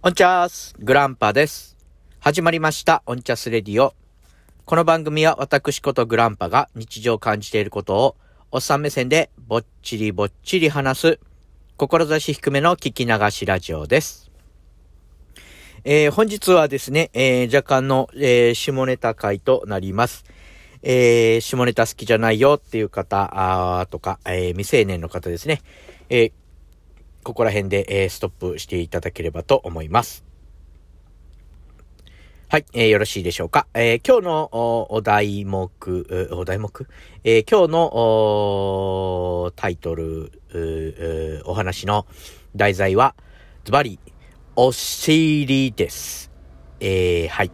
オンチャース、グランパです。始まりました、オンチャスレディオ。この番組は私ことグランパが日常感じていることを、おっさん目線でぼっちりぼっちり話す、志低めの聞き流しラジオです。えー、本日はですね、えー、若干の、えー、下ネタ回となります。えー、下ネタ好きじゃないよっていう方、あとか、えー、未成年の方ですね。えー、ここら辺で、えー、ストップしていただければと思います。はい、えー、よろしいでしょうか。えー、今日のお題目、お題目、えー、今日のタイトル、お話の題材は、ズバリ、お尻です。えー、はい。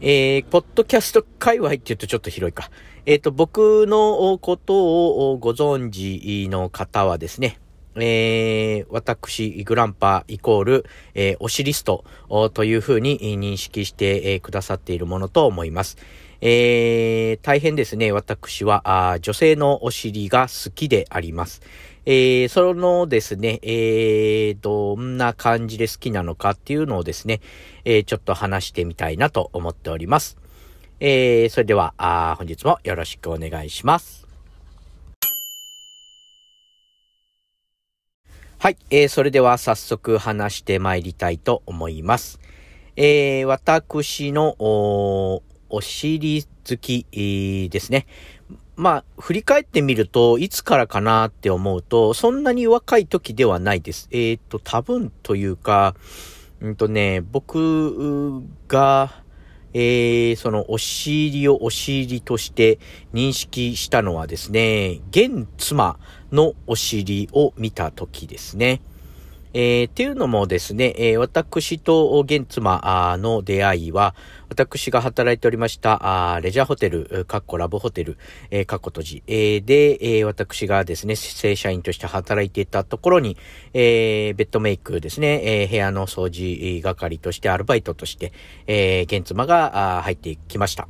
えー、ポッドキャスト界隈って言うとちょっと広いか。えっ、ー、と、僕のことをご存知の方はですね、えー、私、グランパイコール、えー、オシリストというふうに認識して、えー、くださっているものと思います。えー、大変ですね、私はあ女性のお尻が好きであります。えー、そのですね、えー、どんな感じで好きなのかっていうのをですね、えー、ちょっと話してみたいなと思っております。えー、それでは、本日もよろしくお願いします。はい、えー、それでは早速話して参りたいと思います。えー、私のお尻好き、えー、ですね。まあ、振り返ってみると、いつからかなって思うと、そんなに若い時ではないです。えっ、ー、と、多分というか、うんとね、僕が、えー、そのお尻をお尻として認識したのはですね、現妻のお尻を見た時ですね。えー、っていうのもですね、えー、私と現妻の出会いは、私が働いておりました、あレジャーホテル、かっこラブホテル、えー、かっこ閉じ、えー、で、えー、私がですね、正社員として働いていたところに、えー、ベッドメイクですね、えー、部屋の掃除係としてアルバイトとして、えー、現妻が入ってきました。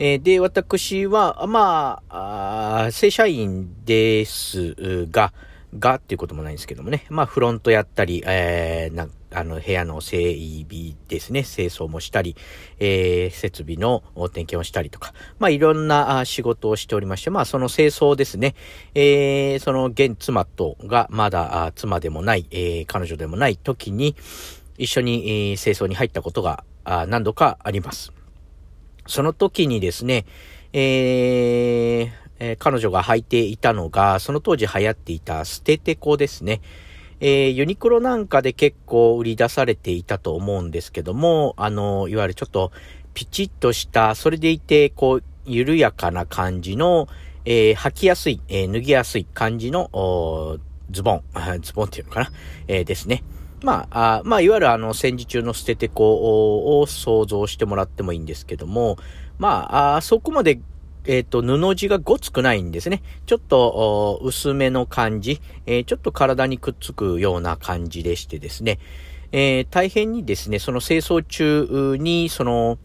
えー、で、私は、まあ、あ正社員ですが、がっていうこともないんですけどもね。まあ、フロントやったり、えー、なあの、部屋の整備ですね。清掃もしたり、えー、設備の点検をしたりとか、まあ、いろんな仕事をしておりまして、まあ、その清掃ですね。えー、その現妻とがまだ妻でもない、えー、彼女でもない時に、一緒に、清掃に入ったことが何度かあります。その時にですね、えー、えー、彼女が履いていたのが、その当時流行っていたステテコですね。えー、ユニクロなんかで結構売り出されていたと思うんですけども、あの、いわゆるちょっとピチッとした、それでいて、こう、緩やかな感じの、えー、履きやすい、えー、脱ぎやすい感じの、ズボン、ズボンっていうのかな、えー、ですね。まあ、あまあ、いわゆるあの、戦時中の捨ててこを想像してもらってもいいんですけども、まあ、あそこまでえっ、ー、と、布地がごつくないんですね。ちょっと、薄めの感じ、えー、ちょっと体にくっつくような感じでしてですね、えー、大変にですね、その清掃中に、その、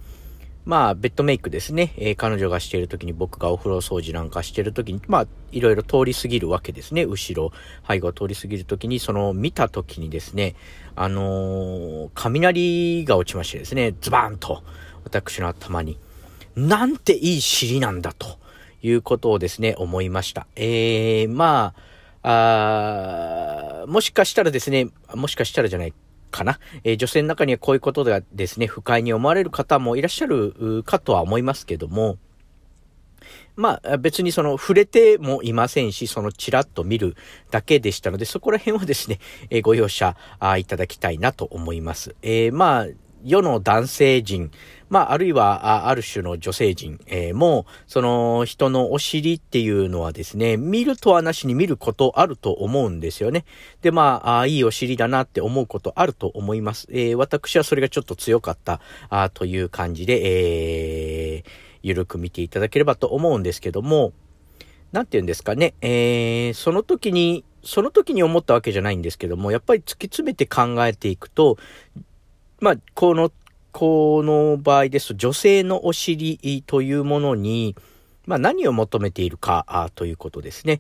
まあ、ベッドメイクですね。えー、彼女がしている時に僕がお風呂掃除なんかしている時に、まあ、いろいろ通り過ぎるわけですね。後ろ、背後を通り過ぎる時に、その、見た時にですね、あのー、雷が落ちましてですね、ズバーンと、私の頭に。なんていい尻なんだということをですね、思いました。えー、まあ、あもしかしたらですね、もしかしたらじゃないかな、えー、女性の中にはこういうことがですね、不快に思われる方もいらっしゃるかとは思いますけども、まあ別にその触れてもいませんし、そのちらっと見るだけでしたので、そこら辺はですね、えー、ご容赦いただきたいなと思います。えー、まあ世の男性陣、まあ、あるいは、ある種の女性陣、えー、も、その人のお尻っていうのはですね、見るとはなしに見ることあると思うんですよね。で、まあ、あいいお尻だなって思うことあると思います。えー、私はそれがちょっと強かった、あという感じで、えー、ゆるく見ていただければと思うんですけども、なんて言うんですかね、えー、その時に、その時に思ったわけじゃないんですけども、やっぱり突き詰めて考えていくと、まあ、この、この場合ですと、女性のお尻というものに、まあ、何を求めているかということですね。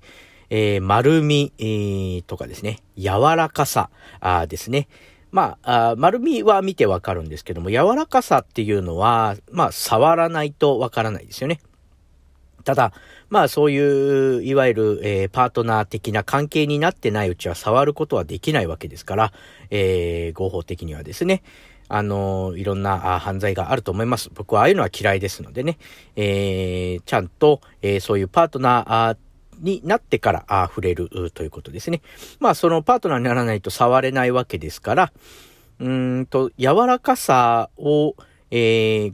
えー、丸み、えー、とかですね、柔らかさあですね。まあ、あ丸みは見てわかるんですけども、柔らかさっていうのは、まあ、触らないとわからないですよね。ただ、まあそういう、いわゆる、えー、パートナー的な関係になってないうちは触ることはできないわけですから、えー、合法的にはですね、あの、いろんな犯罪があると思います。僕はああいうのは嫌いですのでね、えー、ちゃんと、えー、そういうパートナーになってからあ触れるということですね。まあそのパートナーにならないと触れないわけですから、うんと、柔らかさを、えー、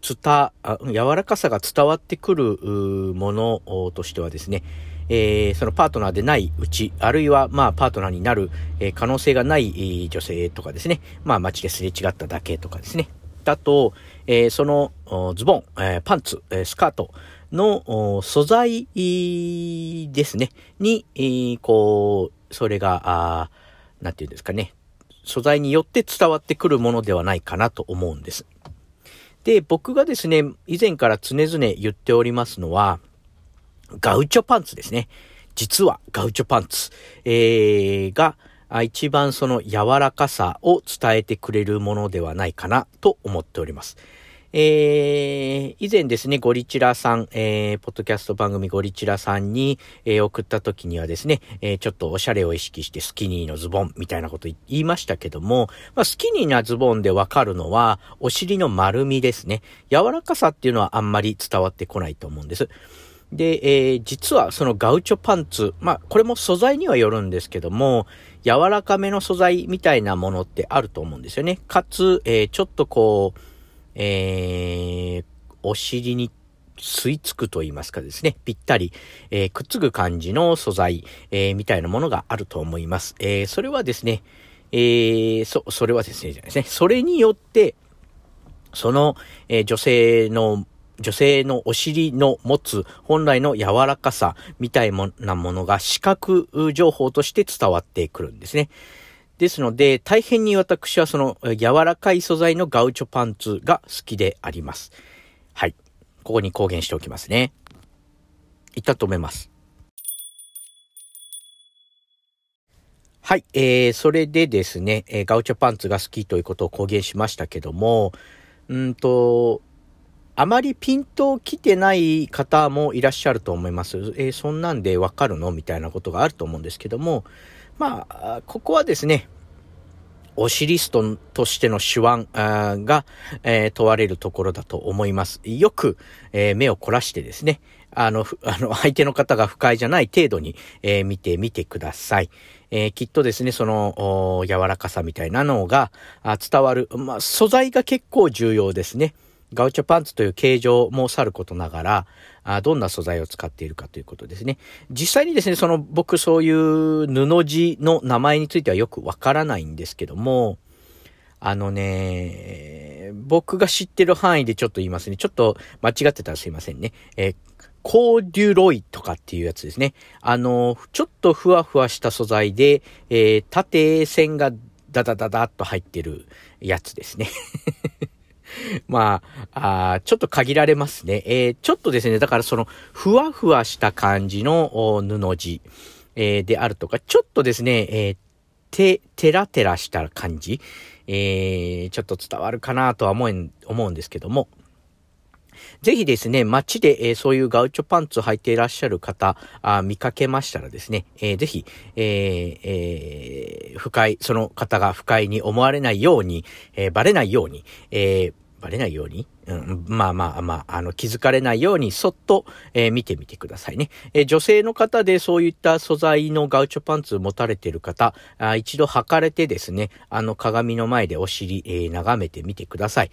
伝、柔らかさが伝わってくるものとしてはですね、えー、そのパートナーでないうち、あるいは、まあ、パートナーになる、えー、可能性がない女性とかですね、まあ、街ですれ違っただけとかですね。だと、えー、そのズボン、え、パンツ、え、スカートの素材ですね、に、え、こう、それが、あなんていうんですかね、素材によって伝わってくるものではないかなと思うんです。で、僕がですね、以前から常々言っておりますのは、ガウチョパンツですね。実はガウチョパンツ、えー、が一番その柔らかさを伝えてくれるものではないかなと思っております。えー、以前ですね、ゴリチラさん、えー、ポッドキャスト番組ゴリチラさんに、えー、送った時にはですね、えー、ちょっとおしゃれを意識してスキニーのズボンみたいなこと言いましたけども、まあ、スキニーなズボンでわかるのは、お尻の丸みですね。柔らかさっていうのはあんまり伝わってこないと思うんです。で、えー、実はそのガウチョパンツ、まあ、これも素材にはよるんですけども、柔らかめの素材みたいなものってあると思うんですよね。かつ、えー、ちょっとこう、えー、お尻に吸い付くと言いますかですね、ぴったり、えー、くっつく感じの素材、えー、みたいなものがあると思います。えー、それはですね、えー、そ、それはですね、じゃないですね。それによって、その、えー、女性の女性のお尻の持つ本来の柔らかさみたいなものが視覚情報として伝わってくるんですね。ですので、大変に私はその柔らかい素材のガウチョパンツが好きであります。はい。ここに公言しておきますね。いったと思います。はい。えー、それでですね、えー、ガウチョパンツが好きということを公言しましたけども、うんと、あまりピントを来てない方もいらっしゃると思います。えー、そんなんでわかるの？みたいなことがあると思うんですけども、まあ、ここはですね、オシリストとしての手腕が、えー、問われるところだと思います。よく、えー、目を凝らしてですね、あの、あの、相手の方が不快じゃない程度に、えー、見てみてください。えー、きっとですね、その、柔らかさみたいなのが伝わる。まあ、素材が結構重要ですね。ガウチョパンツという形状もさることながら、あどんな素材を使っているかということですね。実際にですね、その僕そういう布地の名前についてはよくわからないんですけども、あのね、僕が知ってる範囲でちょっと言いますね。ちょっと間違ってたらすいませんね。え、コーデュロイとかっていうやつですね。あの、ちょっとふわふわした素材で、えー、縦線がダダダダっと入ってるやつですね。まああ、ちょっと限られますね。えー、ちょっとですね、だからその、ふわふわした感じの布地、えー、であるとか、ちょっとですね、えー、て、てらてらした感じ、えー、ちょっと伝わるかなとは思う思うんですけども、ぜひですね、街で、えー、そういうガウチョパンツを履いていらっしゃる方、あ見かけましたらですね、えー、ぜひ、えーえー、不快、その方が不快に思われないように、えー、バレないように、えー、バレないように、うん、まあまあまあ、あの、気づかれないように、そっと、えー、見てみてくださいね。えー、女性の方でそういった素材のガウチョパンツ持たれてる方、あ一度履かれてですね、あの、鏡の前でお尻、えー、眺めてみてください。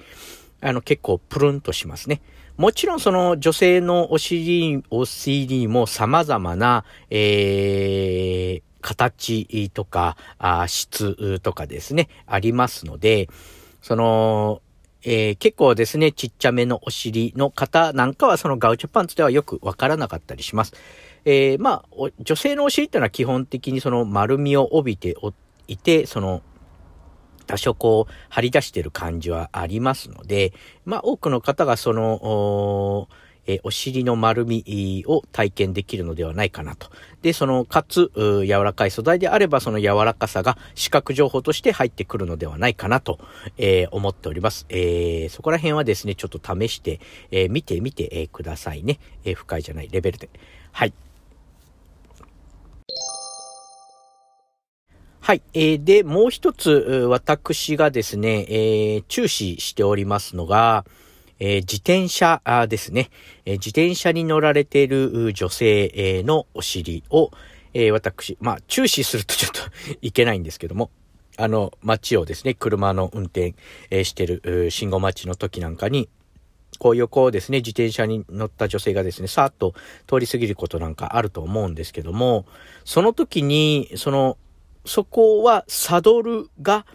あの、結構プルンとしますね。もちろんその女性のお尻、お尻も様々な、えー、形とか、あ質とかですね、ありますので、その、えー、結構ですね、ちっちゃめのお尻の方なんかはそのガウチョパンツではよくわからなかったりします。えー、まあ、女性のお尻っていうのは基本的にその丸みを帯びていて、その、多少こう、張り出してる感じはありますので、まあ、多くの方がその、えー、お尻の丸みを体験できるのではないかなと。で、その、かつ、柔らかい素材であれば、その柔らかさが視覚情報として入ってくるのではないかなと、えー、思っております。えー、そこら辺はですね、ちょっと試して、えー、見てみて、え、くださいね。え、深いじゃない、レベルで。はい。はい。えー、で、もう一つ、私がですね、えー、注視しておりますのが、えー、自転車ですね、えー、自転車に乗られている女性のお尻を、えー、私、まあ、注視するとちょっと いけないんですけども、あの、街をですね、車の運転、えしてる、信号待ちの時なんかに、こう横をですね、自転車に乗った女性がですね、さーっと通り過ぎることなんかあると思うんですけども、その時に、その、そこはサドルが、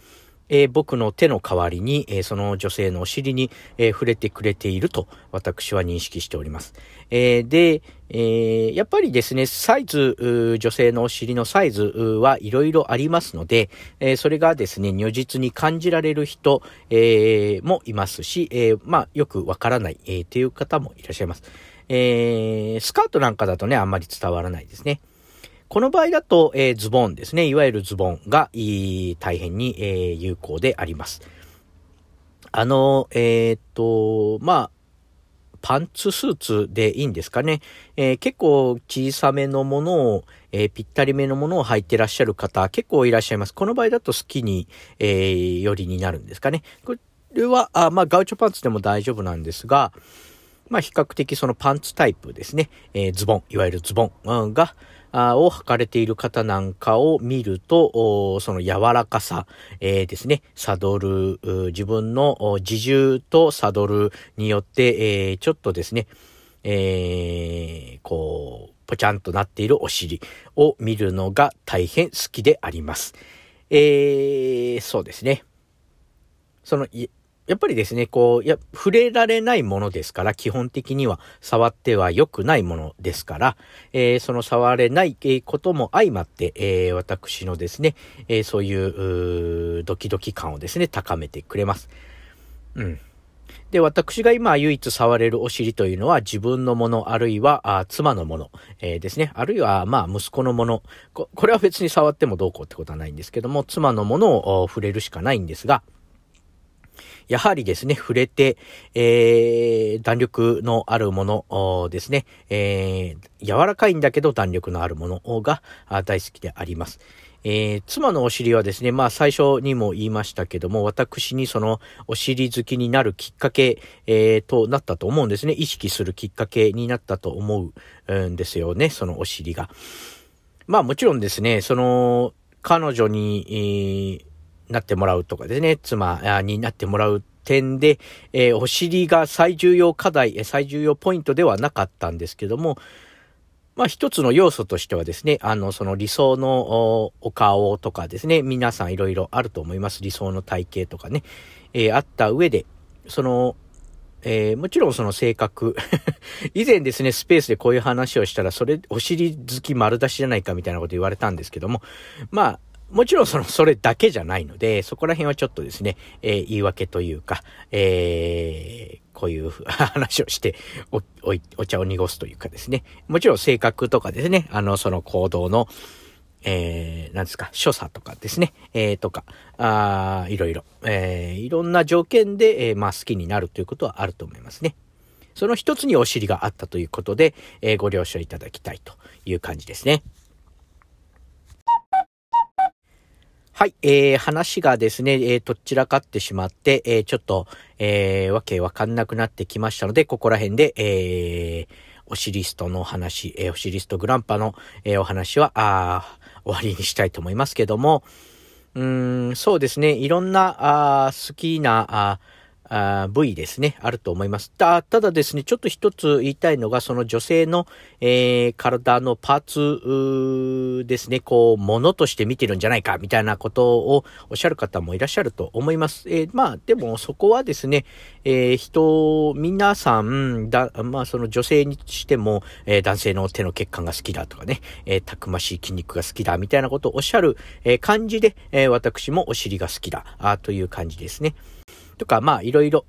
えー、僕の手の代わりに、えー、その女性のお尻に、えー、触れてくれていると私は認識しております。えで、えやっぱりですね、サイズ、女性のお尻のサイズはいろいろありますので、えそれがですね、如実に感じられる人、えもいますし、えまあ、よくわからない、えー、という方もいらっしゃいます。えスカートなんかだとね、あんまり伝わらないですね。この場合だと、えー、ズボンですね。いわゆるズボンが大変に、えー、有効であります。あの、えー、っと、まあ、パンツスーツでいいんですかね。えー、結構小さめのものを、えー、ぴったりめのものを履いてらっしゃる方結構いらっしゃいます。この場合だとスキニー、えー、よりになるんですかね。これは、あまあ、ガウチョパンツでも大丈夫なんですが、まあ、比較的そのパンツタイプですね。えー、ズボン、いわゆるズボンが、を履かれている方なんかを見ると、その柔らかさ、えー、ですね、サドル、自分の自重とサドルによって、えー、ちょっとですね、えー、こう、ぽちゃんとなっているお尻を見るのが大変好きであります。えー、そうですね。その、やっぱりですね、こう、や、触れられないものですから、基本的には触っては良くないものですから、えー、その触れないことも相まって、えー、私のですね、えー、そういうドキドキ感をですね、高めてくれます。うん。で、私が今唯一触れるお尻というのは自分のもの、あるいはあ妻のもの、えー、ですね。あるいは、まあ、息子のものこ。これは別に触ってもどうこうってことはないんですけども、妻のものを触れるしかないんですが、やはりですね、触れて、えー、弾力のあるものですね、えー、柔らかいんだけど弾力のあるものが大好きであります。えー、妻のお尻はですね、まあ最初にも言いましたけども、私にそのお尻好きになるきっかけ、えー、となったと思うんですね。意識するきっかけになったと思うんですよね、そのお尻が。まあもちろんですね、その彼女に、えーなってもらうとかですね、妻になってもらう点で、えー、お尻が最重要課題、最重要ポイントではなかったんですけども、まあ一つの要素としてはですね、あの、その理想のお顔とかですね、皆さんいろいろあると思います。理想の体型とかね、えー、あった上で、その、えー、もちろんその性格 以前ですね、スペースでこういう話をしたら、それ、お尻好き丸出しじゃないかみたいなこと言われたんですけども、まあ、もちろんその、それだけじゃないので、そこら辺はちょっとですね、えー、言い訳というか、えー、こういう 話をしてお、お、お茶を濁すというかですね。もちろん性格とかですね、あの、その行動の、えー、なんですか、所作とかですね、えー、とか、あいろいろ、えー、いろんな条件で、えー、まあ好きになるということはあると思いますね。その一つにお尻があったということで、えー、ご了承いただきたいという感じですね。はい、えー、話がですね、えー、とっちらかってしまって、えー、ちょっと、えー、わけわかんなくなってきましたので、ここら辺で、えー、オシリストの話、えー、オシリストグランパの、えー、お話は、あ終わりにしたいと思いますけども、うん、そうですね、いろんな、あ好きな、ああ部位ですね、あると思います。た、ただですね、ちょっと一つ言いたいのが、その女性の、えー、体のパーツですね、こう、ものとして見てるんじゃないか、みたいなことをおっしゃる方もいらっしゃると思います。えー、まあ、でもそこはですね、えー、人、皆さん、だ、まあ、その女性にしても、え、男性の手の血管が好きだとかね、え、たくましい筋肉が好きだ、みたいなことをおっしゃる、え、感じで、え、私もお尻が好きだ、あという感じですね。とか、まあ、いろいろ、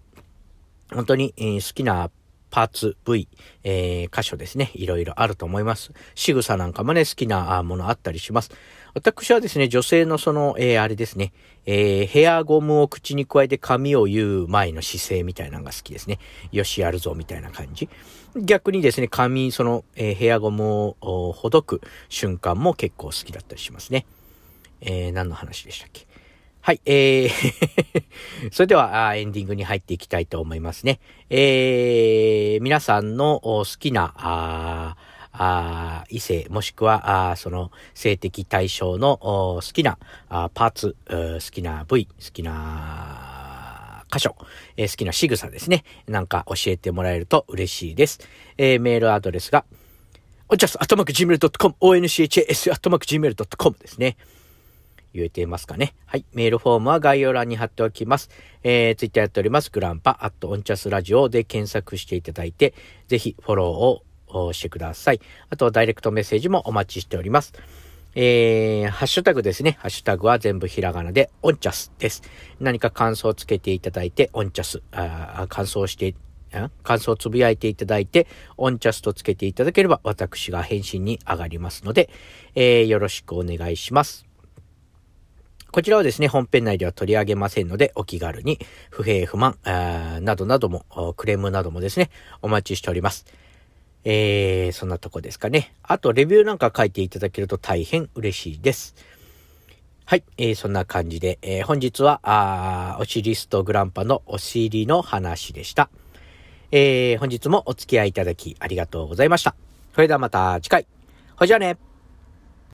本当に、えー、好きなパーツ、部位、えー、箇所ですね。いろいろあると思います。仕草なんかもね、好きなものあったりします。私はですね、女性のその、えー、あれですね、えー、ヘアゴムを口に加えて髪を言う前の姿勢みたいなのが好きですね。よし、やるぞ、みたいな感じ。逆にですね、髪、その、えー、ヘアゴムをほどく瞬間も結構好きだったりしますね。えー、何の話でしたっけ？はい、えー それではエンディングに入っていきたいと思いますね。えー、皆さんの好きな、ああ異性、もしくは、あその性的対象の好きなあパーツ、好きな部位、好きな箇所、えー、好きな仕草ですね。なんか教えてもらえると嬉しいです。えー、メールアドレスが、おちゃす、あとまく gmail.com、onchas、あとまく gmail.com ですね。言えていますかね。はい。メールフォームは概要欄に貼っておきます。えー、ツイッターやっております。グランパ、アットオンチャスラジオで検索していただいて、ぜひフォローをしてください。あと、ダイレクトメッセージもお待ちしております。えー、ハッシュタグですね。ハッシュタグは全部ひらがなで、オンチャスです。何か感想をつけていただいて、オンチャス、あ感想して、感想をつぶやいていただいて、オンチャスとつけていただければ、私が返信に上がりますので、えー、よろしくお願いします。こちらはですね、本編内では取り上げませんので、お気軽に不平不満、などなども、クレームなどもですね、お待ちしております。えー、そんなとこですかね。あと、レビューなんか書いていただけると大変嬉しいです。はい、えー、そんな感じで、えー、本日は、あおしリストグランパのお尻の話でした。えー、本日もお付き合いいただきありがとうございました。それではまた次回。ほじゃあね。